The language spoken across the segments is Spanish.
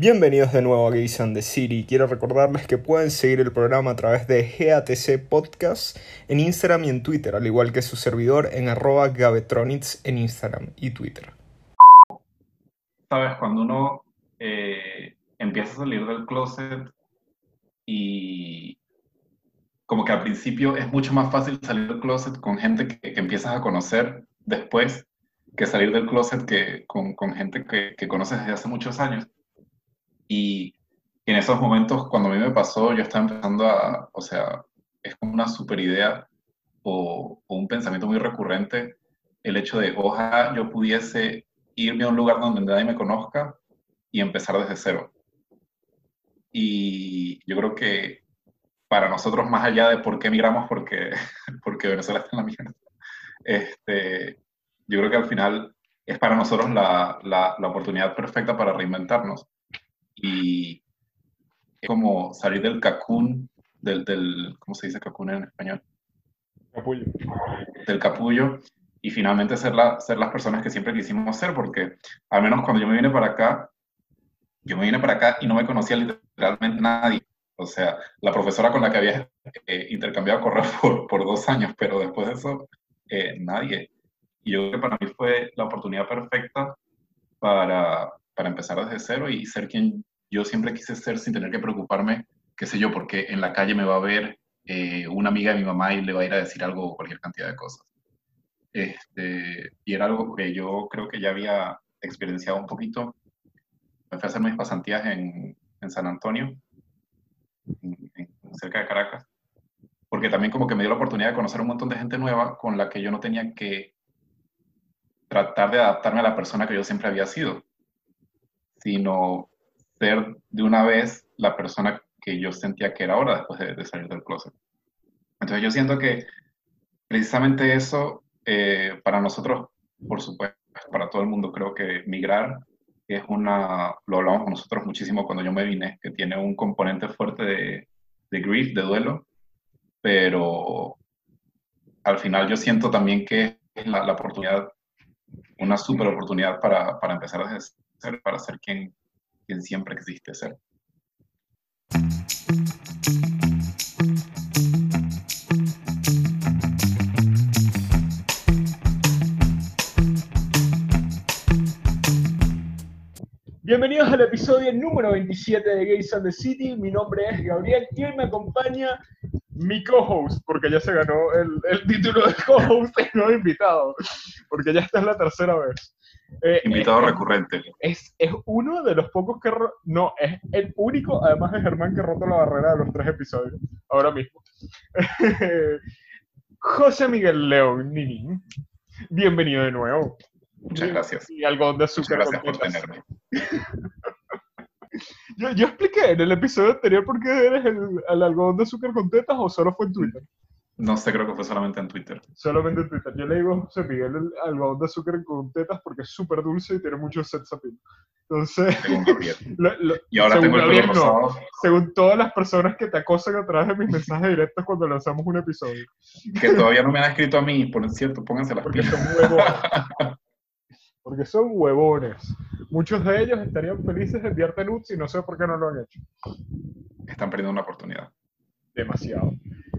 Bienvenidos de nuevo a Gays and the City. Quiero recordarles que pueden seguir el programa a través de GATC Podcast en Instagram y en Twitter, al igual que su servidor en arroba en Instagram y Twitter. Sabes, cuando uno eh, empieza a salir del closet y como que al principio es mucho más fácil salir del closet con gente que, empiezas a conocer después que salir del closet que, con, con gente que, que conoces desde hace muchos años y en esos momentos, cuando a mí me pasó, yo estaba empezando a, o sea, es como una super idea o, un pensamiento muy recurrente el hecho de, ojalá yo pudiese irme a un lugar donde nadie me conozca y empezar desde cero. Y yo creo que para nosotros, más allá de por qué emigramos, porque, porque Venezuela está en la mierda, este, yo creo que al final es para nosotros la, la, la oportunidad perfecta para reinventarnos y es como salir del cacún, del, del, ¿cómo se dice cacún en español? Capullo. Del capullo y finalmente ser, la, ser las personas que siempre quisimos ser, porque al menos cuando yo me vine para acá, yo me vine para acá y no me conocía literalmente nadie. O sea, la profesora con la que había eh, intercambiado correo por, por, dos años, pero después de eso, eh, nadie. Y yo creo que para mí fue la oportunidad perfecta para, para empezar desde cero y ser quien yo siempre quise ser sin tener que preocuparme, qué sé yo, porque en la calle me va a ver eh, una amiga de mi mamá y le va a ir a decir algo o cualquier cantidad de cosas. Este, y era algo que yo creo que ya había experienciado un poquito. Me fui a hacer mis pasantías en, en San Antonio, cerca de Caracas, porque también como que me dio la oportunidad de conocer un montón de gente nueva con la que yo no tenía que tratar de adaptarme a la persona que yo siempre había sido sino ser de una vez la persona que yo sentía que era ahora después de, salir del closet. Entonces yo siento que precisamente eso, eh, para nosotros, por supuesto, para todo el mundo, creo que migrar es una, lo hablamos nosotros muchísimo cuando yo me vine, que tiene un componente fuerte de, de grief, de duelo, pero al final yo siento también que es la, oportunidad, una super oportunidad para, para empezar desde ser para ser quien, quien siempre existe ser. Bienvenidos al episodio número 27 de Gays and the City. Mi nombre es Gabriel y hoy me acompaña mi co-host, porque ya se ganó el, el título de co-host y no invitado, porque ya esta es la tercera vez. Eh, Invitado recurrente. Es, es uno de los pocos que... No, es el único, además de Germán, que ha roto la barrera de los tres episodios, ahora mismo. José Miguel León, bienvenido de nuevo. Muchas gracias. Y algodón de azúcar. Muchas gracias por tenerme. yo, yo, expliqué en el episodio anterior por qué eres el, el algodón de azúcar con tetas o solo fue en Twitter. No sé, creo que fue solamente en Twitter. Solamente en Twitter. Yo le digo a José Miguel el algodón de azúcar con tetas porque es súper dulce y tiene mucho sex appeal. Entonces, lo, lo, y ahora tengo el no, Según todas las personas que te acosan a través de mis mensajes directos cuando lanzamos un episodio. Que todavía no me han escrito a mí, por cierto, pónganse las porque Son huevones. porque son huevones. Muchos de ellos estarían felices de enviarte nudes y no sé por qué no lo han hecho. Están perdiendo una oportunidad. Demasiado.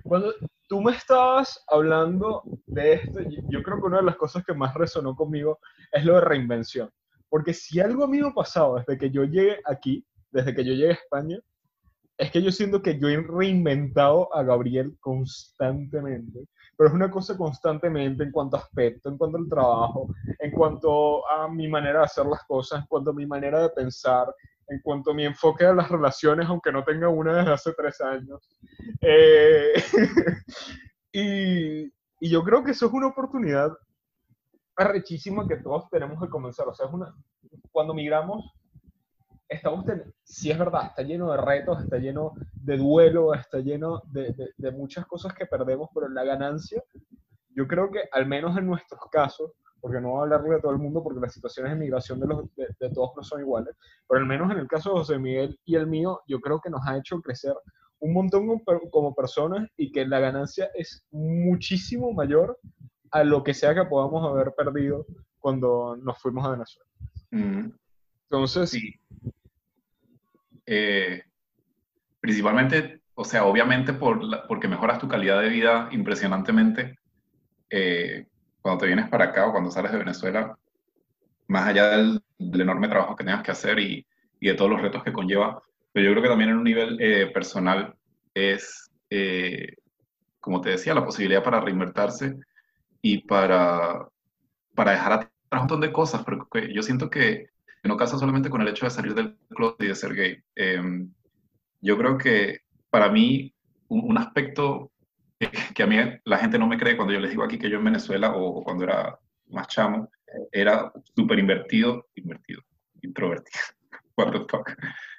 Cuando, tú me estabas hablando de esto, yo creo que una de las cosas que más resonó conmigo es lo de reinvención. Porque si algo a mí pasado desde que yo llegué aquí, desde que yo llegué a España, es que yo siento que yo he reinventado a Gabriel constantemente. Pero es una cosa constantemente en cuanto a aspecto, en cuanto al trabajo, en cuanto a mi manera de hacer las cosas, en cuanto a mi manera de pensar, en cuanto a mi enfoque a las relaciones, aunque no tenga una desde hace tres años. Eh, y, yo creo que eso es una oportunidad arrechísima que todos tenemos que comenzar. O sea, es una, cuando migramos, estamos, si es verdad, está lleno de retos, está lleno de duelo, está lleno de, de muchas cosas que perdemos, pero en la ganancia, yo creo que al menos en nuestros casos, porque no voy a hablarle de todo el mundo porque las situaciones de migración de, los, de, de, todos no son iguales, pero al menos en el caso de José Miguel y el mío, yo creo que nos ha hecho crecer un montón como personas y que la ganancia es muchísimo mayor a lo que sea que podamos haber perdido cuando nos fuimos a Venezuela. Mm. Entonces, sí. eh, principalmente, o sea, obviamente por porque mejoras tu calidad de vida impresionantemente eh, cuando te vienes para acá o cuando sales de Venezuela, más allá del, enorme trabajo que tengas que hacer y, y, de todos los retos que conlleva, pero yo creo que también en un nivel eh, personal es, como te decía, la posibilidad para reinvertirse y para, para dejar atrás un montón de cosas, porque yo siento que no casa solamente con el hecho de salir del club y de ser gay. Em, yo creo que para mí un, aspecto que, a mí la gente no me cree cuando yo les digo aquí que yo en Venezuela o, cuando era más chamo, era súper invertido, invertido, introvertido, what the fuck,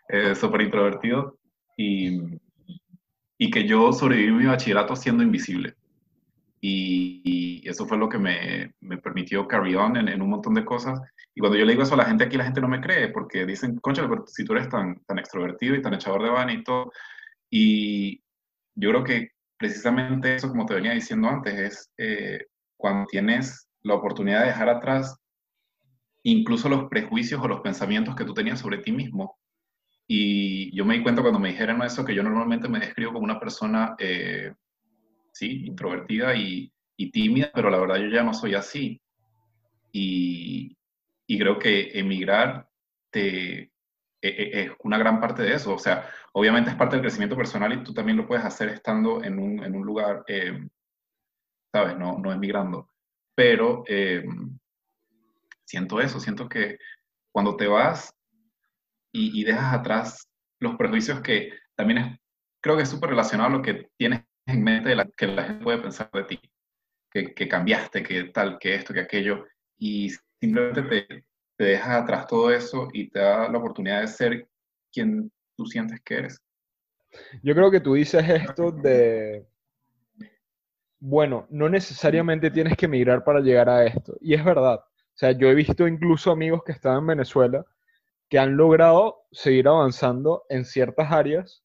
eh, súper introvertido y, y que yo sobreviví mi bachillerato siendo invisible. Y, eso fue lo que me, me permitió carry on en, en, un montón de cosas. Y cuando yo le digo eso a la gente aquí, la gente no me cree, porque dicen, concha, pero si tú eres tan, tan extrovertido y tan echador de van y todo. Y yo creo que precisamente eso, como te venía diciendo antes, es eh, cuando tienes la oportunidad de dejar atrás incluso los prejuicios o los pensamientos que tú tenías sobre ti mismo. Y yo me di cuenta cuando me dijeron eso, que yo normalmente me describo como una persona, eh, sí, introvertida y, y tímida, pero la verdad yo ya no soy así. Y, y creo que emigrar te, es una gran parte de eso. O sea, obviamente es parte del crecimiento personal y tú también lo puedes hacer estando en un, en un lugar, eh, ¿sabes? No, no emigrando. Pero eh, siento eso, siento que cuando te vas y, y, dejas atrás los prejuicios que también es, creo que es súper relacionado a lo que tienes en mente de la, que la gente puede pensar de ti, que, que cambiaste, que tal, que esto, que aquello, y simplemente te, te deja atrás todo eso y te da la oportunidad de ser quien tú sientes que eres. Yo creo que tú dices esto de, bueno, no necesariamente tienes que emigrar para llegar a esto. Y es verdad. O sea, yo he visto incluso amigos que están en Venezuela que han logrado seguir avanzando en ciertas áreas,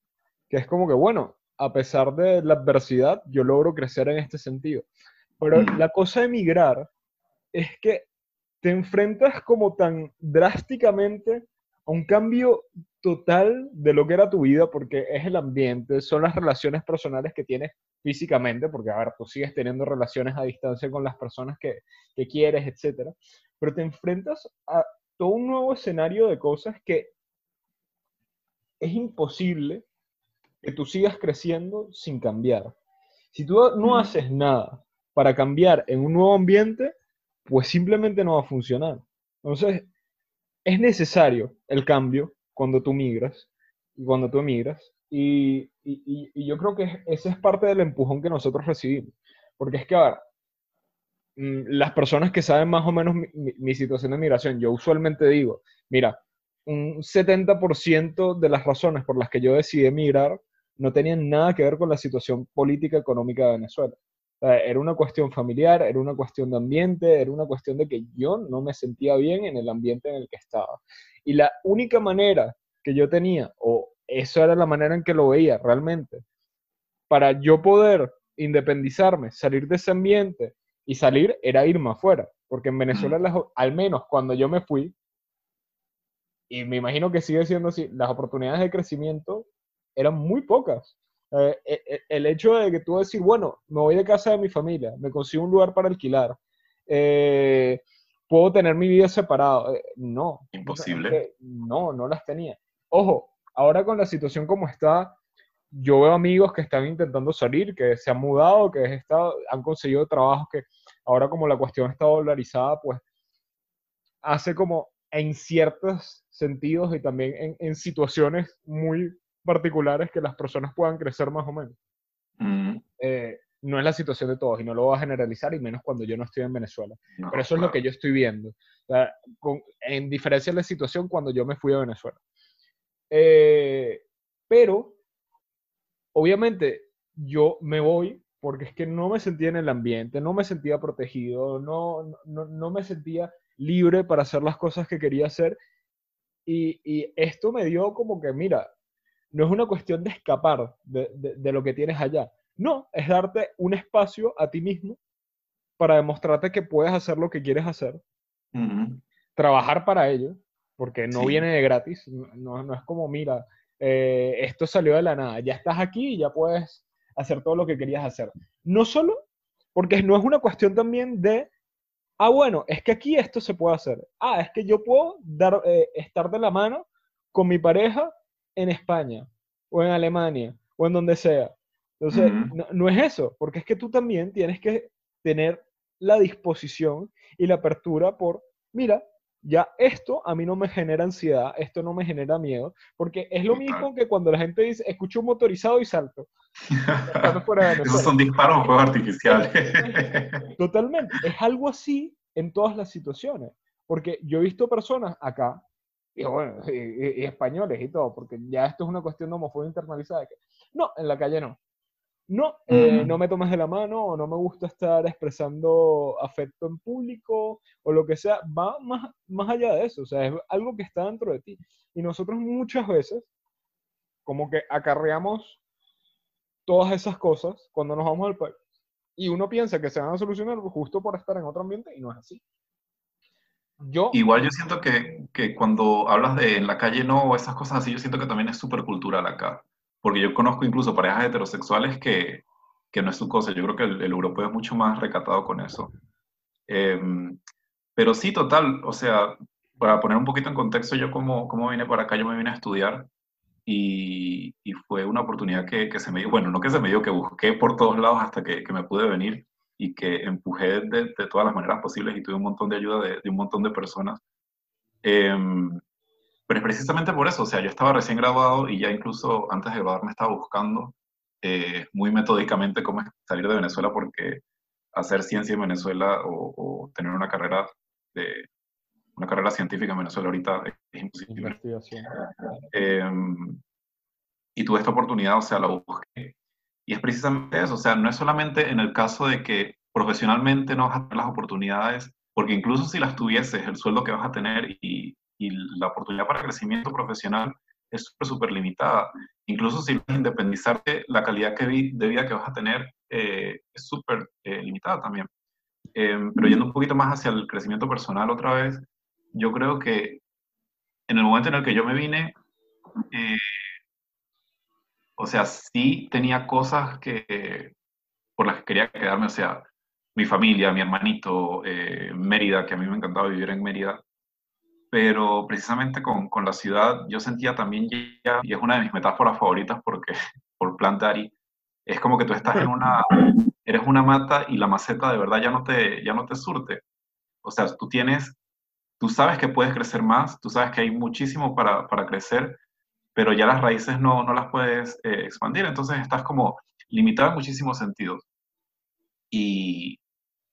que es como que, bueno, a pesar de la adversidad, yo logro crecer en este sentido. Pero mm. la cosa de emigrar es que te enfrentas como tan drásticamente a un cambio total de lo que era tu vida, porque es el ambiente, son las relaciones personales que tienes físicamente, porque a ver, tú sigues teniendo relaciones a distancia con las personas que, que quieres, etc. Pero te enfrentas a todo un nuevo escenario de cosas que es imposible que tú sigas creciendo sin cambiar. Si tú no haces nada para cambiar en un nuevo ambiente, pues simplemente no va a funcionar. Entonces, es necesario el cambio cuando tú migras y cuando tú emigras. Y, yo creo que ese es parte del empujón que nosotros recibimos. Porque es que, a ver, mm, las personas que saben más o menos mi, situación de migración, yo usualmente digo, mira, un 70% de las razones por las que yo decidí emigrar no tenían nada que ver con la situación política económica de Venezuela era una cuestión familiar, era una cuestión de ambiente, era una cuestión de que yo no me sentía bien en el ambiente en el que estaba. Y la única manera que yo tenía, o eso era la manera en que lo veía realmente, para yo poder independizarme, salir de ese ambiente y salir era irme afuera. Porque en Venezuela, al menos cuando yo me fui, y me imagino que sigue siendo así, las oportunidades de crecimiento eran muy pocas. Eh, eh, eh, el hecho de que tú decir, bueno, me voy de casa de mi familia, me consigo un lugar para alquilar, puedo tener mi vida separada. no. Imposible. No, no las tenía. Ojo, ahora con la situación como está, yo veo amigos que están intentando salir, que se han mudado, que estado, han conseguido trabajos que ahora como la cuestión está dolarizada, pues hace como en ciertos sentidos y también en, en situaciones muy particulares que las personas puedan crecer más o menos. Mm. Eh, no es la situación de todos y no lo voy a generalizar y menos cuando yo no estoy en Venezuela. Pero eso es lo que yo estoy viendo. en diferencia de la situación cuando yo me fui a Venezuela. Eh, pero, obviamente, yo me voy porque es que no me sentía en el ambiente, no me sentía protegido, no, no, no me sentía libre para hacer las cosas que quería hacer. Y, y, esto me dio como que, mira, no es una cuestión de escapar de, lo que tienes allá. No, es darte un espacio a ti mismo para demostrarte que puedes hacer lo que quieres hacer, trabajar para ello, porque no viene de gratis, no, es como, mira, eh, esto salió de la nada, ya estás aquí y ya puedes hacer todo lo que querías hacer. No solo porque no es una cuestión también de, ah, bueno, es que aquí esto se puede hacer. Ah, es que yo puedo dar, eh, estar de la mano con mi pareja en España o en Alemania o en donde sea. Entonces, no, no, es eso, porque es que tú también tienes que tener la disposición y la apertura por, mira, ya esto a mí no me genera ansiedad, esto no me genera miedo, porque es lo mismo que cuando la gente dice, escucho un motorizado y salto. Esos son disparos artificiales. Totalmente, es algo así en todas las situaciones, porque yo he visto personas acá, y bueno, y, españoles y todo, porque ya esto es una cuestión de homofobia internalizada, que no, en la calle no no, eh, no me tomes de la mano o no me gusta estar expresando afecto en público o lo que sea, va más, más allá de eso, o sea, es algo que está dentro de ti. Y nosotros muchas veces como que acarreamos todas esas cosas cuando nos vamos al país. Y uno piensa que se van a solucionar justo por estar en otro ambiente y no es así. Yo, Igual yo siento que, que cuando hablas de en la calle no o esas cosas así, yo siento que también es súper cultural acá porque yo conozco incluso parejas heterosexuales que, que no es su cosa. Yo creo que el, europeo es mucho más recatado con eso. Em, pero sí, total, o sea, para poner un poquito en contexto, yo como, como vine para acá, yo me vine a estudiar y, y fue una oportunidad que, que, se me dio, bueno, no que se me dio, que busqué por todos lados hasta que, que me pude venir y que empujé de, de, todas las maneras posibles y tuve un montón de ayuda de, de un montón de personas. Eh, pero es precisamente por eso, o sea, yo estaba recién graduado y ya incluso antes de graduarme estaba buscando eh, muy metódicamente cómo salir de Venezuela porque hacer ciencia en Venezuela o, tener una carrera de una carrera científica en Venezuela ahorita es, imposible. Eh, y tuve esta oportunidad, o sea, la busqué. Y es precisamente eso, o sea, no es solamente en el caso de que profesionalmente no vas a tener las oportunidades, porque incluso si las tuvieses, el sueldo que vas a tener y y la oportunidad para crecimiento profesional es súper, súper limitada. Incluso si independizarte, la calidad que de vida que vas a tener eh, es súper eh, limitada también. Em, pero yendo un poquito más hacia el crecimiento personal otra vez, yo creo que en el momento en el que yo me vine, eh, o sea, sí tenía cosas que, por las que quería quedarme, o sea, mi familia, mi hermanito, Mérida, que a mí me encantaba vivir en Mérida, pero precisamente con, con, la ciudad yo sentía también ya, y es una de mis metáforas favoritas porque por plantar y es como que tú estás en una, eres una mata y la maceta de verdad ya no te, ya no te surte. O sea, tú tienes, tú sabes que puedes crecer más, tú sabes que hay muchísimo para, para crecer, pero ya las raíces no, no las puedes eh, expandir, entonces estás como limitado en muchísimos sentidos. Y,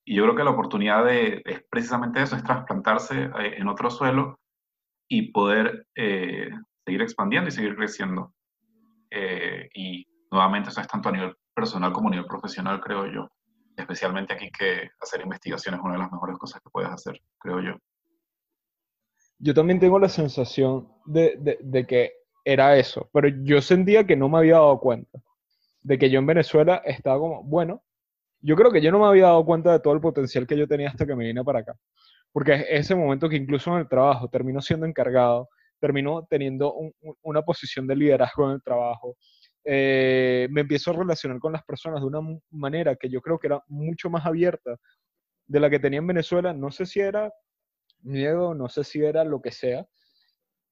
y yo creo que la oportunidad de, es precisamente eso, es trasplantarse eh, en otro suelo y poder eh, seguir expandiendo y seguir creciendo. Y nuevamente eso es tanto a nivel personal como a nivel profesional, creo yo. Especialmente aquí que hacer investigación es una de las mejores cosas que puedes hacer, creo yo. Yo también tengo la sensación de, de que era eso, pero yo sentía que no me había dado cuenta de que yo en Venezuela estaba como, bueno, yo creo que yo no me había dado cuenta de todo el potencial que yo tenía hasta que me vine para acá. Porque es ese momento que incluso en el trabajo terminó siendo encargado, terminó teniendo una posición de liderazgo en el trabajo. Eh, me empiezo a relacionar con las personas de una manera que yo creo que era mucho más abierta de la que tenía en Venezuela. No sé si era miedo, no sé si era lo que sea,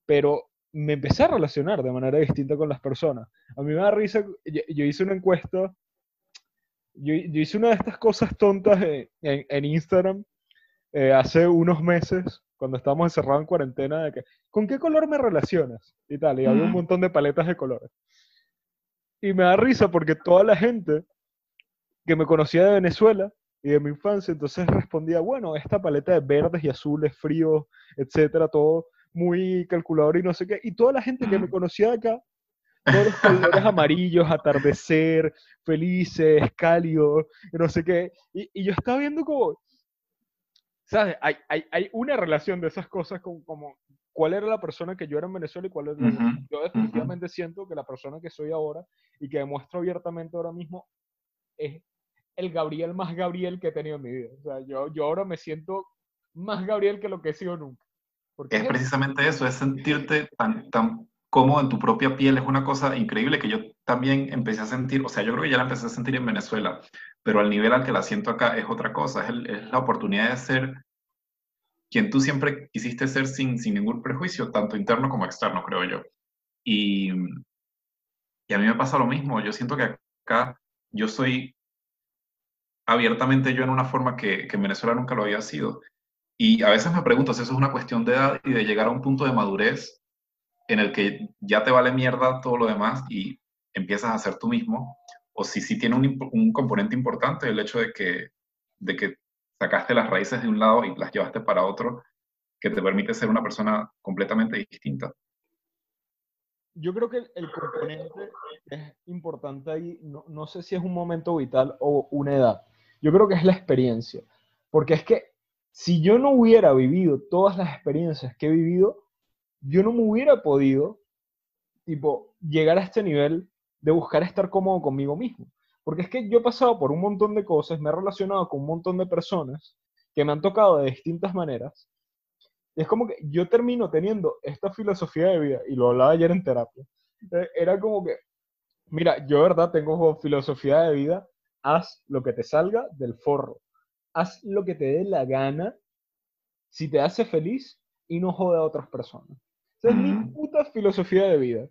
pero me empecé a relacionar de manera distinta con las personas. A mí me da risa, yo hice una encuesta yo, hice una de estas cosas tontas en, Instagram eh, hace unos meses, cuando estábamos encerrados en cuarentena, de que, ¿con qué color me relacionas? Y tal, y había un montón de paletas de colores. Y me da risa porque toda la gente que me conocía de Venezuela y de mi infancia, entonces respondía, bueno, esta paleta de verdes y azules, fríos, etcétera, todo muy calculador y no sé qué. Y toda la gente que me conocía de acá todos los colores amarillos, atardecer, felices, cálidos, no sé qué. Y, y, yo estaba viendo como, ¿sabes? Hay, hay, hay una relación de esas cosas con, como cuál era la persona que yo era en Venezuela y cuál es la Yo definitivamente siento que la persona que soy ahora y que demuestro abiertamente ahora mismo es el Gabriel más Gabriel que he tenido en mi vida. O sea, yo, yo ahora me siento más Gabriel que lo que he sido nunca. Es, precisamente eso, es sentirte tan, tan cómo en tu propia piel es una cosa increíble que yo también empecé a sentir, o sea, yo creo que ya la empecé a sentir en Venezuela, pero al nivel al que la siento acá es otra cosa, es, es la oportunidad de ser quien tú siempre quisiste ser sin, sin ningún prejuicio, tanto interno como externo, creo yo. Y, y a mí me pasa lo mismo, yo siento que acá yo soy abiertamente yo en una forma que, que en Venezuela nunca lo había sido. Y a veces me pregunto si eso es una cuestión de edad y de llegar a un punto de madurez en el que ya te vale mierda todo lo demás y empiezas a ser tú mismo, o si sí tiene un, un, componente importante el hecho de que, de que sacaste las raíces de un lado y las llevaste para otro, que te permite ser una persona completamente distinta. Yo creo que el componente es importante ahí, no, no sé si es un momento vital o una edad, yo creo que es la experiencia, porque es que si yo no hubiera vivido todas las experiencias que he vivido, yo no me hubiera podido, tipo, llegar a este nivel de buscar estar cómodo conmigo mismo. Porque es que yo he pasado por un montón de cosas, me he relacionado con un montón de personas que me han tocado de distintas maneras. Es como que yo termino teniendo esta filosofía de vida, y lo hablaba ayer en terapia. Eh, era como que, mira, yo verdad tengo filosofía de vida, haz lo que te salga del forro. Haz lo que te dé la gana si te hace feliz y no jode a otras personas. Esa es mi puta filosofía de vida.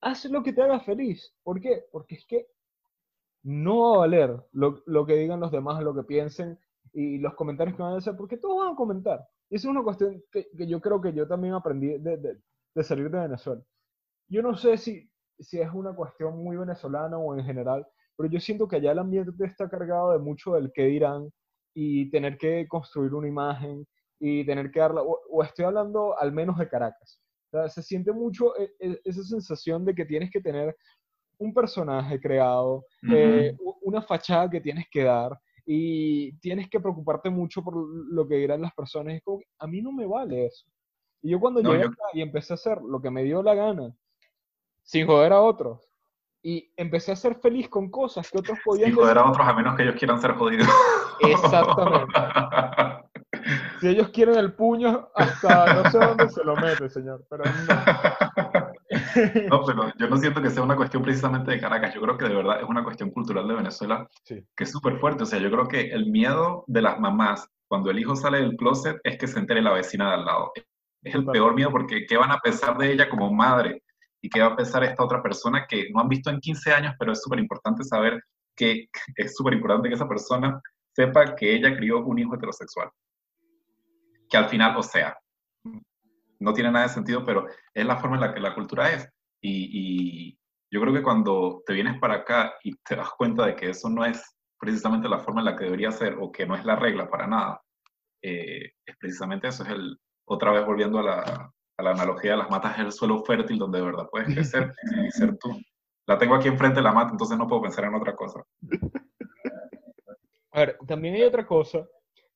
Haz lo que te haga feliz. ¿Por qué? Porque es que no va a valer lo, que digan los demás, lo que piensen y los comentarios que van a hacer, porque todos van a comentar. Y es una cuestión que, yo creo que yo también aprendí de, salir de Venezuela. Yo no sé si, si es una cuestión muy venezolana o en general, pero yo siento que allá el ambiente está cargado de mucho del qué dirán y tener que construir una imagen y tener que darla, o, estoy hablando al menos de Caracas. se siente mucho e, e, esa sensación de que tienes que tener un personaje creado, eh, una fachada que tienes que dar y tienes que preocuparte mucho por lo que dirán las personas. Es como, a mí no me vale eso. Y yo cuando llegué acá y empecé a hacer lo que me dio la gana, sin joder a otros, y empecé a ser feliz con cosas que otros podían... Sin joder a otros a menos que ellos quieran ser jodidos. Exactamente. si ellos quieren el puño, hasta no sé dónde se lo mete, señor, pero no. No, pero yo no siento que sea una cuestión precisamente de Caracas. Yo creo que de verdad es una cuestión cultural de Venezuela que es súper fuerte. O sea, yo creo que el miedo de las mamás cuando el hijo sale del closet es que se entere la vecina de al lado. Es el peor miedo porque ¿qué van a pensar de ella como madre? ¿Y qué va a pensar esta otra persona que no han visto en 15 años, pero es súper importante saber que es súper importante que esa persona sepa que ella crió un hijo heterosexual? Que al final, o sea, no tiene nada de sentido, pero es la forma en la que la cultura es. Y, yo creo que cuando te vienes para acá y te das cuenta de que eso no es precisamente la forma en la que debería ser o que no es la regla para nada, eh, es precisamente eso, es el, otra vez volviendo a la, a la analogía de las matas es el suelo fértil donde de verdad puedes crecer y ser tú. La tengo aquí enfrente de la mata, entonces no puedo pensar en otra cosa. A ver, también hay otra cosa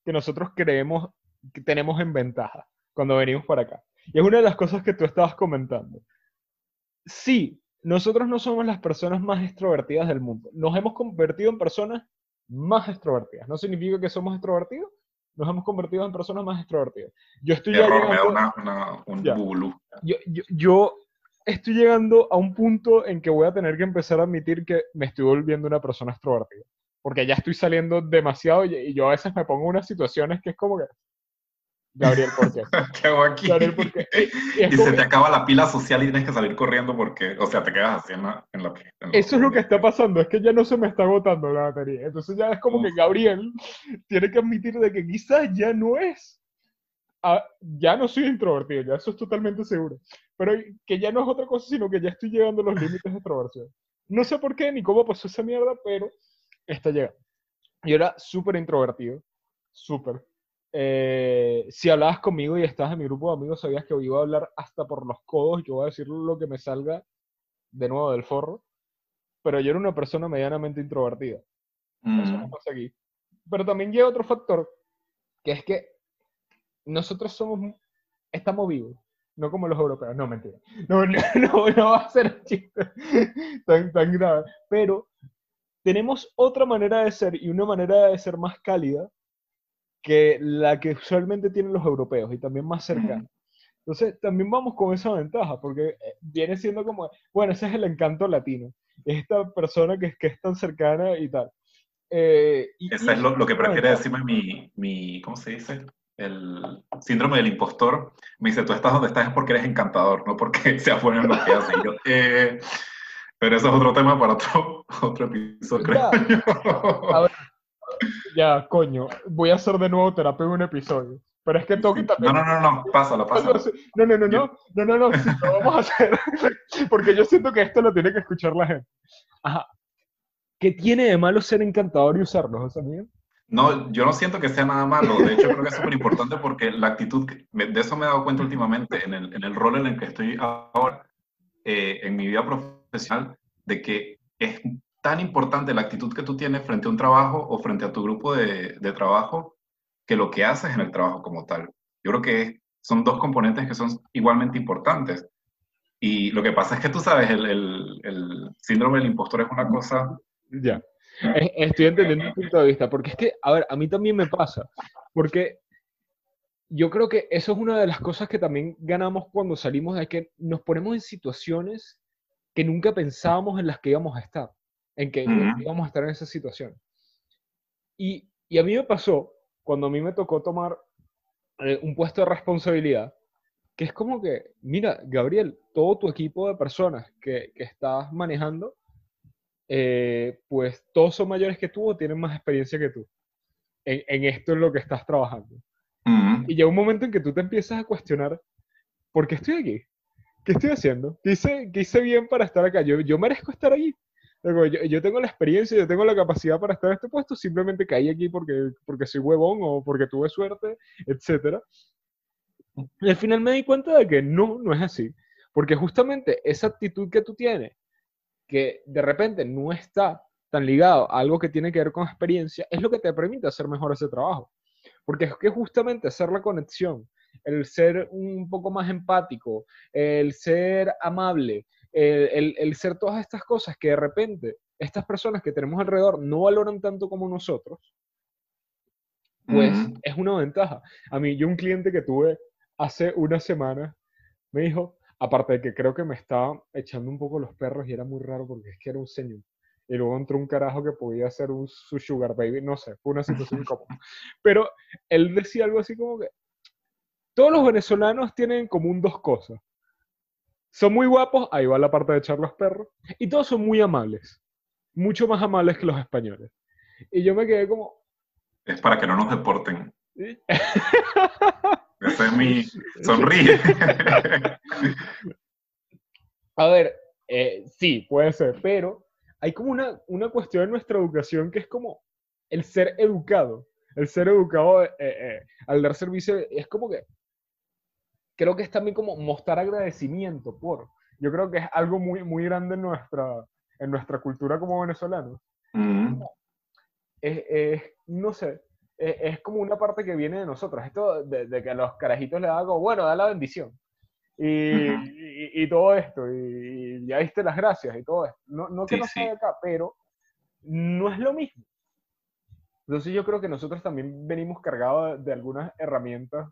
que nosotros creemos que tenemos en ventaja cuando venimos para acá. Y es una de las cosas que tú estabas comentando. Sí, nosotros no somos las personas más extrovertidas del mundo. Nos hemos convertido en personas más extrovertidas. No significa que somos extrovertidos, nos hemos convertido en personas más extrovertidas. Yo estoy llegando, un yo, yo, yo, estoy llegando a un punto en que voy a tener que empezar a admitir que me estoy volviendo una persona extrovertida. Porque ya estoy saliendo demasiado y, yo a veces me pongo en unas situaciones que es como que, Gabriel, ¿por qué? ¿Qué hago aquí? Gabriel, ¿por qué? Y, se te acaba la pila social y tienes que salir corriendo porque, o sea, te quedas así en la... En Eso es lo que está pasando, es que ya no se me está agotando la batería. Entonces ya es como que Gabriel tiene que admitir de que quizás ya no es... Ah, ya no soy introvertido, ya eso es totalmente seguro. Pero que ya no es otra cosa, sino que ya estoy llegando a los límites de extroversión. No sé por qué ni cómo pasó esa mierda, pero está llegando. Yo era súper introvertido, súper eh, si hablabas conmigo y estás en mi grupo de amigos, sabías que iba a hablar hasta por los codos, yo voy a decir lo que me salga de nuevo del forro, pero yo era una persona medianamente introvertida. Eso no mm. pasa aquí. Pero también llega otro factor, que es que nosotros somos, estamos vivos, no como los europeos, no, mentira. No, no, no, va a ser chiste tan, tan grave, pero tenemos otra manera de ser y una manera de ser más cálida que la que usualmente tienen los europeos y también más cercana. Entonces, también vamos con esa ventaja, porque eh, viene siendo como, bueno, ese es el encanto latino, esta persona que, que es tan cercana y tal. Eh, y, Eso es lo, lo que prefiere decirme mi, mi, ¿cómo se dice? El síndrome del impostor. Me dice, tú estás donde estás es porque eres encantador, no porque seas bueno en lo que haces. Yo, eh, pero eso es otro tema para otro, otro episodio, creo ya. Ya, coño, voy a hacer de nuevo terapia en un episodio. Pero es que Toki también. No, no, no, no, pásalo, pásalo. No, no, no, no, no, no, no, sí, lo vamos a hacer. Porque yo siento que esto lo tiene que escuchar la gente. Ajá. ¿Qué tiene de malo ser encantador y usarlos, amigo? No, yo no siento que sea nada malo. De hecho, creo que es súper importante porque la actitud, de eso me he dado cuenta últimamente en el, en el rol en el que estoy ahora, eh, en mi vida profesional, de que es tan importante la actitud que tú tienes frente a un trabajo o frente a tu grupo de, de trabajo que lo que haces en el trabajo como tal. Yo creo que son dos componentes que son igualmente importantes. Y lo que pasa es que tú sabes, el, el, el síndrome del impostor es una cosa... Ya. Estoy entendiendo tu punto de vista, porque es que, a ver, a mí también me pasa, porque yo creo que eso es una de las cosas que también ganamos cuando salimos de que nos ponemos en situaciones que nunca pensábamos en las que íbamos a estar, en que íbamos a estar en esa situación. Y, y a mí me pasó cuando a mí me tocó tomar eh, un puesto de responsabilidad, que es como que, mira, Gabriel, todo tu equipo de personas que, que estás manejando, eh, pues todos son mayores que tú o tienen más experiencia que tú en, en esto en lo que estás trabajando. Y llega un momento en que tú te empiezas a cuestionar, ¿por qué estoy aquí? ¿Qué estoy haciendo? ¿Qué hice, qué hice bien para estar acá? Yo, yo merezco estar aquí. Yo, tengo la experiencia, yo tengo la capacidad para estar en este puesto, simplemente caí aquí porque, porque soy huevón o porque tuve suerte, etc. Y al final me di cuenta de que no, no es así. Porque justamente esa actitud que tú tienes, que de repente no está tan ligado a algo que tiene que ver con experiencia, es lo que te permite hacer mejor ese trabajo. Porque es que justamente hacer la conexión, el ser un poco más empático, el ser amable, el, ser todas estas cosas que de repente estas personas que tenemos alrededor no valoran tanto como nosotros, pues es una ventaja. A mí, yo un cliente que tuve hace una semana me dijo, aparte de que creo que me estaba echando un poco los perros y era muy raro porque es que era un señor. Y luego entró un carajo que podía ser un su sugar baby, no sé, fue una situación incómoda. Pero él decía algo así como que todos los venezolanos tienen en común dos cosas. Son muy guapos, ahí va la parte de echar los perros, y todos son muy amables, mucho más amables que los españoles. Y yo me quedé como... Es para que no nos deporten. Ese es mi... Sonríe. A ver, eh, sí, puede ser, pero hay como una, una cuestión en nuestra educación que es como el ser educado. El ser educado eh, eh, al dar servicio es como que creo que es también como mostrar agradecimiento por. Yo creo que es algo muy, muy grande en nuestra, en nuestra cultura como venezolanos. es, no sé, es, como una parte que viene de nosotros. Esto de, que a los carajitos le hago, bueno, da la bendición. Y, y, todo esto, y, ya viste las gracias y todo esto. No, no que no sea acá, pero no es lo mismo. Entonces yo creo que nosotros también venimos cargados de, algunas herramientas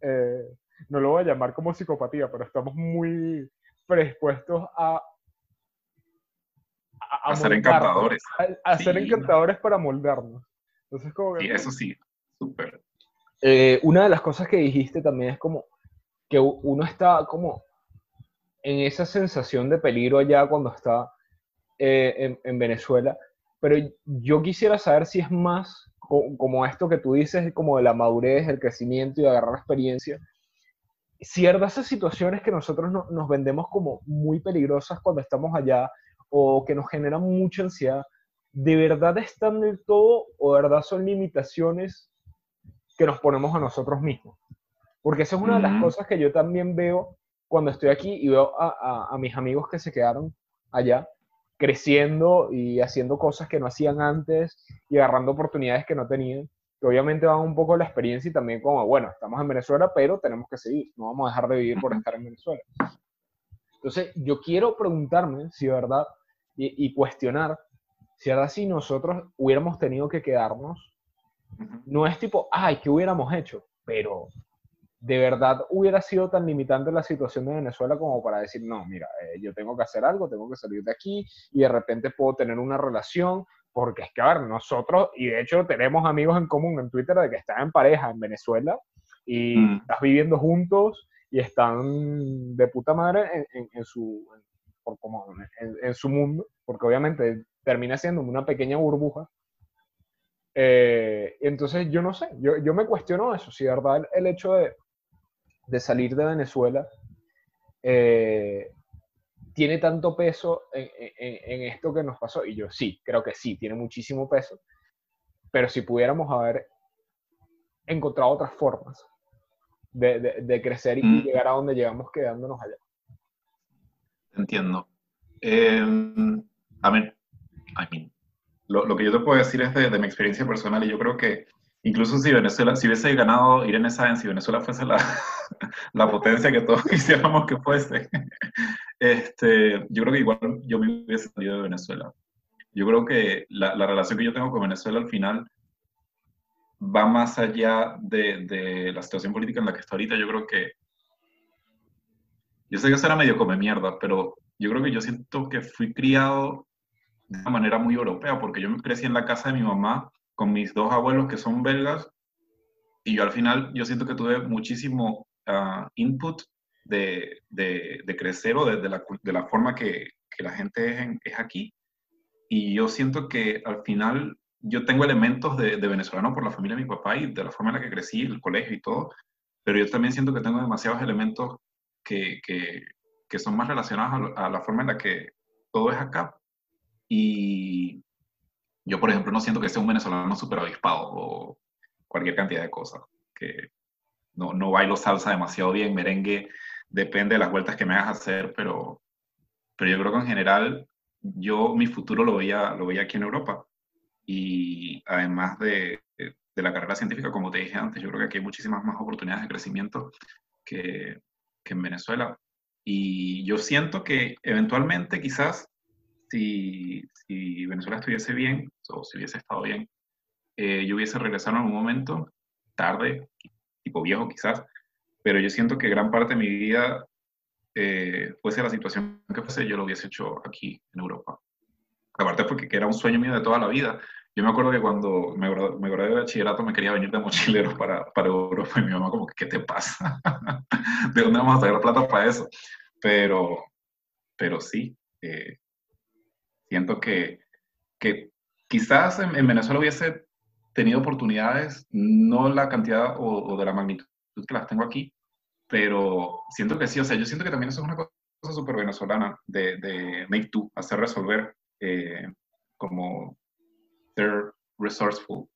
eh, no lo voy a llamar como psicopatía, pero estamos muy predispuestos a... A, ser encantadores. A, ser encantadores para moldarnos. Entonces, como sí, eso sí, súper. Eh, una de las cosas que dijiste también es como que uno está como en esa sensación de peligro allá cuando está eh, en, en, Venezuela, pero yo quisiera saber si es más como esto que tú dices, como de la madurez, el crecimiento y agarrar experiencia, ciertas situaciones que nosotros nos vendemos como muy peligrosas cuando estamos allá o que nos generan mucha ansiedad, ¿de verdad están del todo o de verdad son limitaciones que nos ponemos a nosotros mismos? Porque esa es una de las cosas que yo también veo cuando estoy aquí y veo a, a mis amigos que se quedaron allá creciendo y haciendo cosas que no hacían antes y agarrando oportunidades que no tenían que obviamente van un poco la experiencia y también como, bueno, estamos en Venezuela, pero tenemos que seguir, no vamos a dejar de vivir por estar en Venezuela. Entonces, yo quiero preguntarme si de verdad, y, cuestionar, si de verdad si nosotros hubiéramos tenido que quedarnos, no es tipo, ay, ¿qué hubiéramos hecho? Pero de verdad hubiera sido tan limitante la situación de Venezuela como para decir, no, mira, eh, yo tengo que hacer algo, tengo que salir de aquí y de repente puedo tener una relación, porque es que, a ver, nosotros, y de hecho tenemos amigos en común en Twitter de que están en pareja en Venezuela y Mm. estás viviendo juntos y están de puta madre en, en- en su, por como en, en su mundo, porque obviamente termina siendo una pequeña burbuja. Eh, entonces, yo no sé, yo, yo me cuestiono eso, si de verdad el, el hecho de, de salir de Venezuela eh, tiene tanto peso en, en- en esto que nos pasó. Y yo sí, creo que sí, tiene muchísimo peso. Pero si pudiéramos haber encontrado otras formas de, de- de crecer y Mm. llegar a donde llegamos quedándonos allá. Entiendo. Eh, a ver, I mean, lo, lo que yo te puedo decir es de, de mi experiencia personal y yo creo que incluso si Venezuela, si hubiese ganado Irene Sáenz, si Venezuela fuese la, la potencia que todos quisiéramos que fuese, este, yo creo que igual yo me hubiese salido de Venezuela. Yo creo que la, la relación que yo tengo con Venezuela al final va más allá de, de la situación política en la que está ahorita. Yo creo que yo sé que eso era medio come mierda, pero yo creo que yo siento que fui criado de una manera muy europea, porque yo crecí en la casa de mi mamá con mis dos abuelos que son belgas, y yo al final, yo siento que tuve muchísimo ah, input de, de, crecer o de, la, de la forma que, que la gente es, es aquí. Y yo siento que al final yo tengo elementos de, venezolano por la familia de mi papá y de la forma en la que crecí, el colegio y todo, pero yo también siento que tengo demasiados elementos que, que, que son más relacionados a la forma en la que todo es acá. Y yo, por ejemplo, no siento que sea un venezolano súper avispado o cualquier cantidad de cosas. Que no, no bailo salsa demasiado bien, merengue, depende de las vueltas que me hagas hacer, pero, pero yo creo que en general yo mi futuro lo veía, lo veía aquí en Europa. Y además de, de la carrera científica, como te dije antes, yo creo que aquí hay muchísimas más oportunidades de crecimiento que, que en Venezuela. Y yo siento que eventualmente quizás si, si Venezuela estuviese bien, o si hubiese estado bien, eh, yo hubiese regresado en algún momento, tarde, tipo viejo quizás, pero yo siento que gran parte de mi vida, eh, fuese la situación que fuese, yo lo hubiese hecho aquí en Europa. Aparte porque que era un sueño mío de toda la vida. Yo me acuerdo que cuando me me gradué de bachillerato me quería venir de mochilero para, para Europa y mi mamá como, ¿qué te pasa? ¿De dónde vamos a sacar plata para eso? Pero, pero sí, eh, siento que, que quizás en, en Venezuela hubiese tenido oportunidades, no la cantidad o de la magnitud que las tengo aquí, pero siento que sí, o sea, yo siento que también eso es una cosa súper venezolana de, de make do, hacer resolver, eh, como ser resourceful.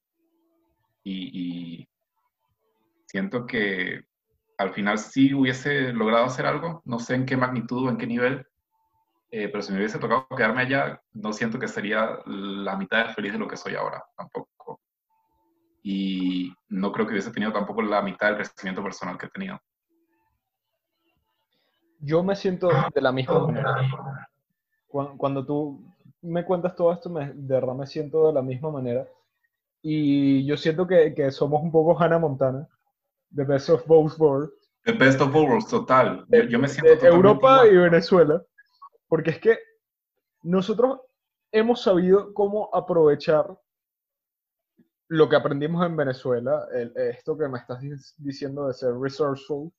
Y, y siento que al final sí hubiese logrado hacer algo, no sé en qué magnitud o en qué nivel, eh, pero si me hubiese tocado quedarme allá, no siento que sería la mitad de feliz de lo que soy ahora, tampoco. Y no creo que hubiese tenido tampoco la mitad del crecimiento personal que he tenido. Yo me siento de la misma manera. Cuando, cuando tú me cuentas todo esto, me, de verdad me siento de la misma manera. Y yo siento que, que somos un poco Hannah Montana, The Best of Both Worlds. The best of both worlds, total. Yo, yo me siento de Europa igual. y Venezuela. Porque es que nosotros hemos sabido cómo aprovechar lo que aprendimos en Venezuela, el- esto que me estás dic- diciendo de ser resourceful,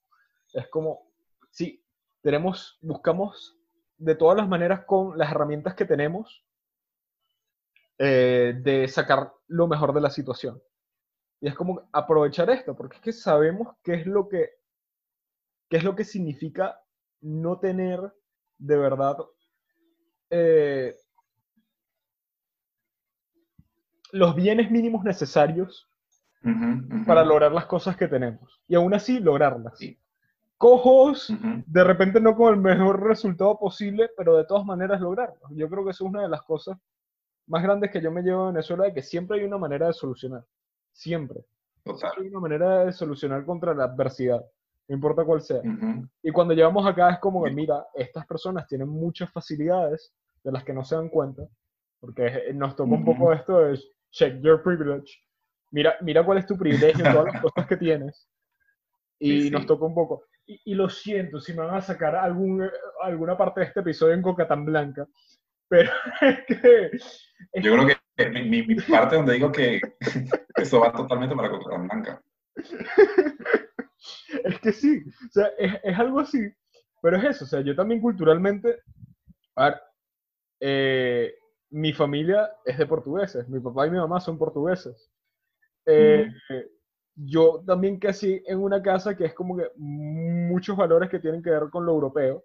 es como, sí, tenemos, buscamos de todas las maneras con las herramientas que tenemos eh, de sacar lo mejor de la situación. Y es como aprovechar esto, porque es que sabemos qué es lo que, qué es lo que significa no tener de verdad eh, los bienes mínimos necesarios para lograr las cosas que tenemos. Y aún así lograrlas. Sí. Cojos, de repente no con el mejor resultado posible, pero de todas maneras lograrlos. Yo creo que eso es una de las cosas más grandes que yo me llevo de Venezuela, de que siempre hay una manera de solucionar. Siempre. Total. Siempre hay una manera de solucionar contra la adversidad, no importa cuál sea. Y cuando llegamos acá es como que, mira, estas personas tienen muchas facilidades de las que no se dan cuenta, porque nos toca un poco esto de check your privilege. Mira, mira cuál es tu privilegio, todas las cosas que tienes. y nos tocó un poco. Y, lo siento si me van a sacar algún, alguna parte de este episodio en Coca tan Blanca, pero es que... Yo creo que mi, mi, parte donde digo que eso va totalmente para Coca tan Blanca. es que sí, o sea, es, es, algo así, pero es eso, o sea, yo también culturalmente, a ver, eh, mi familia es de portugueses, mi papá y mi mamá son portugueses. Eh, yo también crecí en una casa que es como que muchos valores que tienen que ver con lo europeo.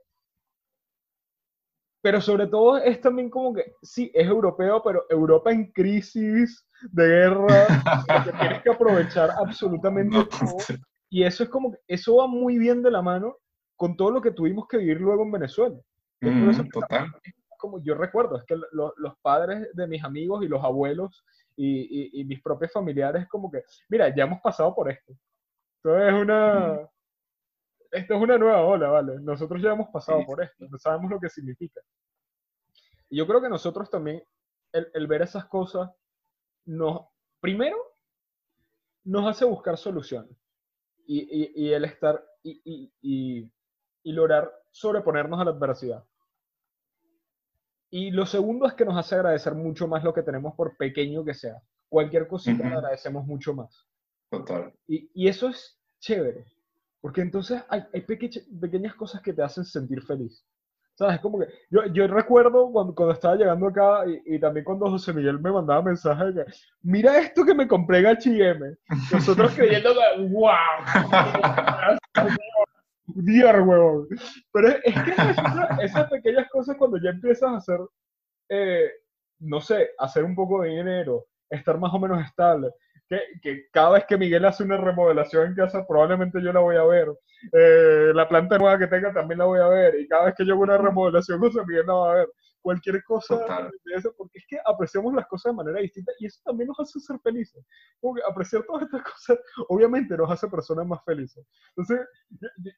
Pero sobre todo es también como que, sí, es europeo, pero Europa en crisis de guerra, que tienes que aprovechar absolutamente todo. Y eso es como que, eso va muy bien de la mano con todo lo que tuvimos que vivir luego en Venezuela. Mm, total como yo recuerdo, es que los padres de mis amigos y los abuelos y, mis propios familiares, como que, mira, ya hemos pasado por esto. Esto es una, esto es una nueva ola, ¿vale? Nosotros ya hemos pasado por esto, no sabemos lo que significa. Y yo creo que nosotros también, el, ver esas cosas, nos, primero, nos hace buscar soluciones. Y, y el estar y lograr sobreponernos a la adversidad. Y lo segundo es que nos hace agradecer mucho más lo que tenemos por pequeño que sea. Cualquier cosita uh agradecemos mucho más. Total. Y, y, eso es chévere, porque entonces hay, hay pequeñas cosas que te hacen sentir feliz. ¿Sabes? Como que yo, yo recuerdo cuando, cuando, estaba llegando acá y, y, también cuando José Miguel me mandaba mensajes de que, mira esto que me compré en H&M. Nosotros creyendo wow, Dios, huevón. Pero es, que esas, pequeñas cosas cuando ya empiezas a hacer, eh, no sé, hacer un poco de dinero, estar más o menos estable, que, que, cada vez que Miguel hace una remodelación en casa, probablemente yo la voy a ver. Eh, la planta nueva que tenga también la voy a ver. Y cada vez que yo hago una remodelación, José Miguel la va a ver cualquier cosa de eso, porque es que apreciamos las cosas de manera distinta y eso también nos hace ser felices. Porque apreciar todas estas cosas, obviamente, nos hace personas más felices. Entonces,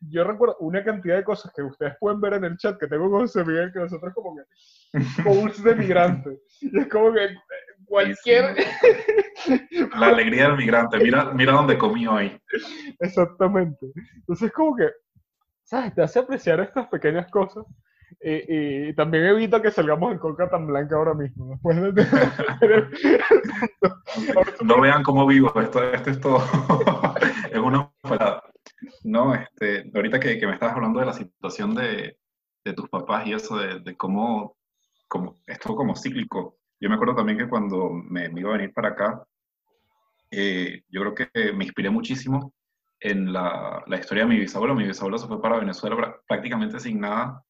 yo, recuerdo una cantidad de cosas que ustedes pueden ver en el chat que tengo con José Miguel, que nosotros como que, como un de migrante. Y es como que cualquier... La alegría del migrante, mira, mira dónde comí hoy. Exactamente. Entonces, como que, ¿sabes? Te hace apreciar estas pequeñas cosas y, también evita que salgamos en coca tan blanca ahora mismo. Después no vean cómo vivo, esto, esto es todo. es una No, este, ahorita que, que, me estabas hablando de la situación de, de tus papás y eso, de, de cómo, como, esto como cíclico. Yo me acuerdo también que cuando me, iba a venir para acá, eh, yo creo que me inspiré muchísimo en la, la, historia de mi bisabuelo. Mi bisabuelo se fue para Venezuela prácticamente sin nada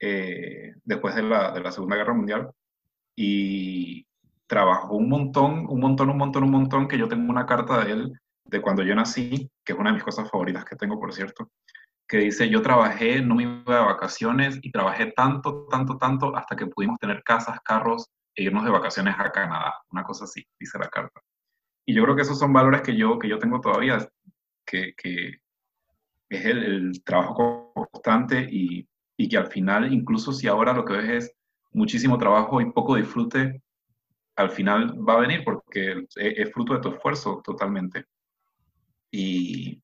eh, después de la, de la, Segunda Guerra Mundial y trabajó un montón, un montón, un montón, un montón, que yo tengo una carta de él de cuando yo nací, que es una de mis cosas favoritas que tengo, por cierto, que dice, yo trabajé, no me iba de vacaciones y trabajé tanto, tanto, tanto hasta que pudimos tener casas, carros e irnos de vacaciones a Canadá, una cosa así, dice la carta. Y yo creo que esos son valores que yo, que yo tengo todavía, que, que es el, el trabajo constante y y que al final, incluso si ahora lo que ves es muchísimo trabajo y poco disfrute, al final va a venir porque es, fruto de tu esfuerzo totalmente. Y,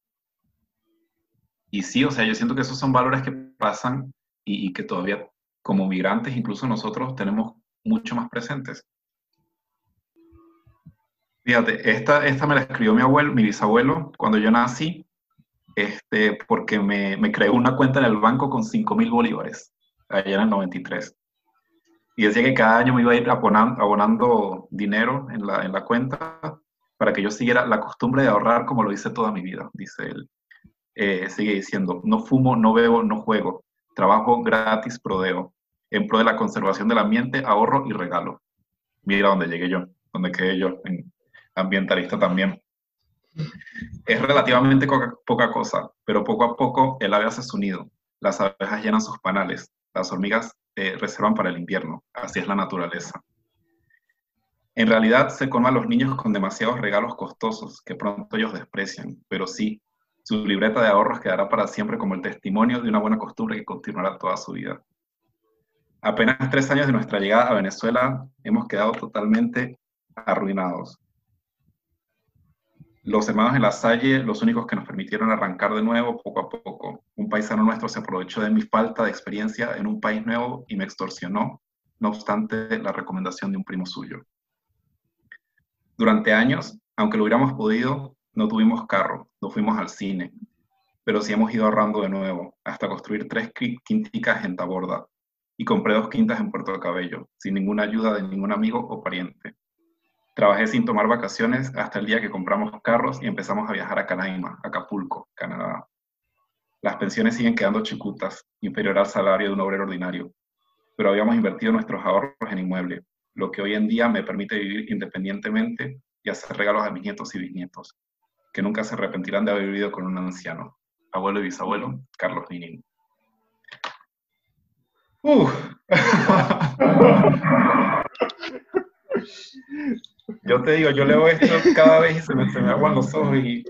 y sí, o sea, yo siento que esos son valores que pasan y, que todavía como migrantes, incluso nosotros, tenemos mucho más presentes. Fíjate, esta, esta me la escribió mi abuelo, mi bisabuelo, cuando yo nací, este, porque me, me creé una cuenta en el banco con 5 mil bolívares, allá en el 93. Y decía que cada año me iba a ir abonando, abonando dinero en la, en la cuenta para que yo siguiera la costumbre de ahorrar como lo hice toda mi vida, dice él. Eh, sigue diciendo, no fumo, no bebo, no juego, trabajo gratis, prodeo, en pro de la conservación del ambiente, ahorro y regalo. Mira dónde llegué yo, donde quedé yo, en ambientalista también. Es relativamente poca, cosa, pero poco a poco el ave hace su nido, las abejas llenan sus panales, las hormigas eh, reservan para el invierno, así es la naturaleza. En realidad se come a los niños con demasiados regalos costosos que pronto ellos desprecian, pero sí, su libreta de ahorros quedará para siempre como el testimonio de una buena costumbre que continuará toda su vida. Apenas tres años de nuestra llegada a Venezuela hemos quedado totalmente arruinados Los hermanos de la Salle, los únicos que nos permitieron arrancar de nuevo poco a poco. Un paisano nuestro se aprovechó de mi falta de experiencia en un país nuevo y me extorsionó, no obstante la recomendación de un primo suyo. Durante años, aunque lo hubiéramos podido, no tuvimos carro, no fuimos al cine, pero sí hemos ido ahorrando de nuevo, hasta construir tres quinticas en Taborda, y compré dos quintas en Puerto Cabello, sin ninguna ayuda de ningún amigo o pariente. Trabajé sin tomar vacaciones hasta el día que compramos carros y empezamos a viajar a Canaima, Acapulco, Canadá. Las pensiones siguen quedando chicutas, inferior al salario de un obrero ordinario, pero habíamos invertido nuestros ahorros en inmueble, lo que hoy en día me permite vivir independientemente y hacer regalos a mis nietos y bisnietos, que nunca se arrepentirán de haber vivido con un anciano, abuelo y bisabuelo, Carlos Ninin. yo te digo, yo leo esto cada vez y se me, se me aguan los ojos y...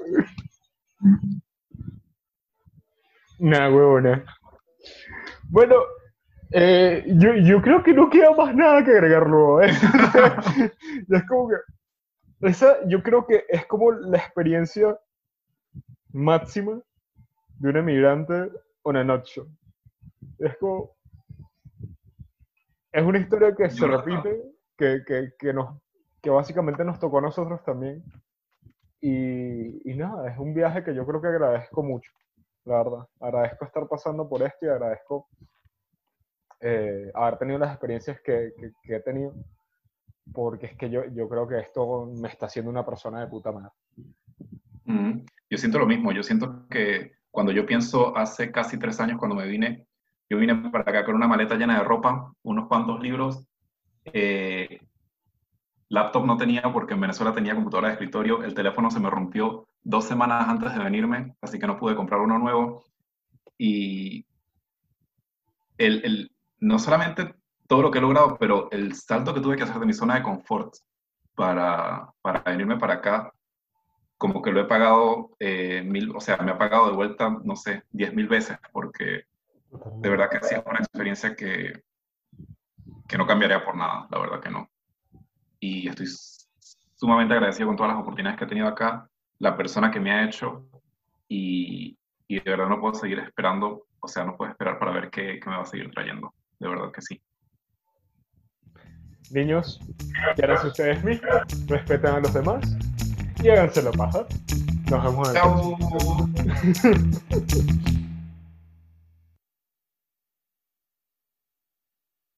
Nah, huevona. Bueno, eh, yo, yo, creo que no queda más nada que agregarlo. ¿eh? es como que. Esa, yo creo que es como la experiencia máxima de un emigrante o una noche. Es como. Es una historia que se repite, que, que, que, nos, que básicamente nos tocó a nosotros también. Y, y nada, es un viaje que yo creo que agradezco mucho, la verdad. Agradezco estar pasando por esto y agradezco eh, haber tenido las experiencias que, que, he tenido, porque es que yo, yo creo que esto me está haciendo una persona de puta madre. Mm, yo siento lo mismo, yo siento que cuando yo pienso hace casi tres años cuando me vine, yo vine para acá con una maleta llena de ropa, unos cuantos libros, eh, laptop no tenía porque en Venezuela tenía computadora de escritorio, el teléfono se me rompió dos semanas antes de venirme, así que no pude comprar uno nuevo. Y el, el, no solamente todo lo que he logrado, pero el salto que tuve que hacer de mi zona de confort para, para venirme para acá, como que lo he pagado eh, mil, o sea, me ha pagado de vuelta, no sé, diez mil veces, porque de verdad que sí es una experiencia que, que no cambiaría por nada, la verdad que no. Y estoy sumamente agradecido con todas las oportunidades que he tenido acá, la persona que me ha hecho, y, y de verdad no puedo seguir esperando, o sea, no puedo esperar para ver qué, qué me va a seguir trayendo de verdad que sí. Niños, quieran ustedes mismos, respeten a los demás y háganse la paja. Nos vemos en el.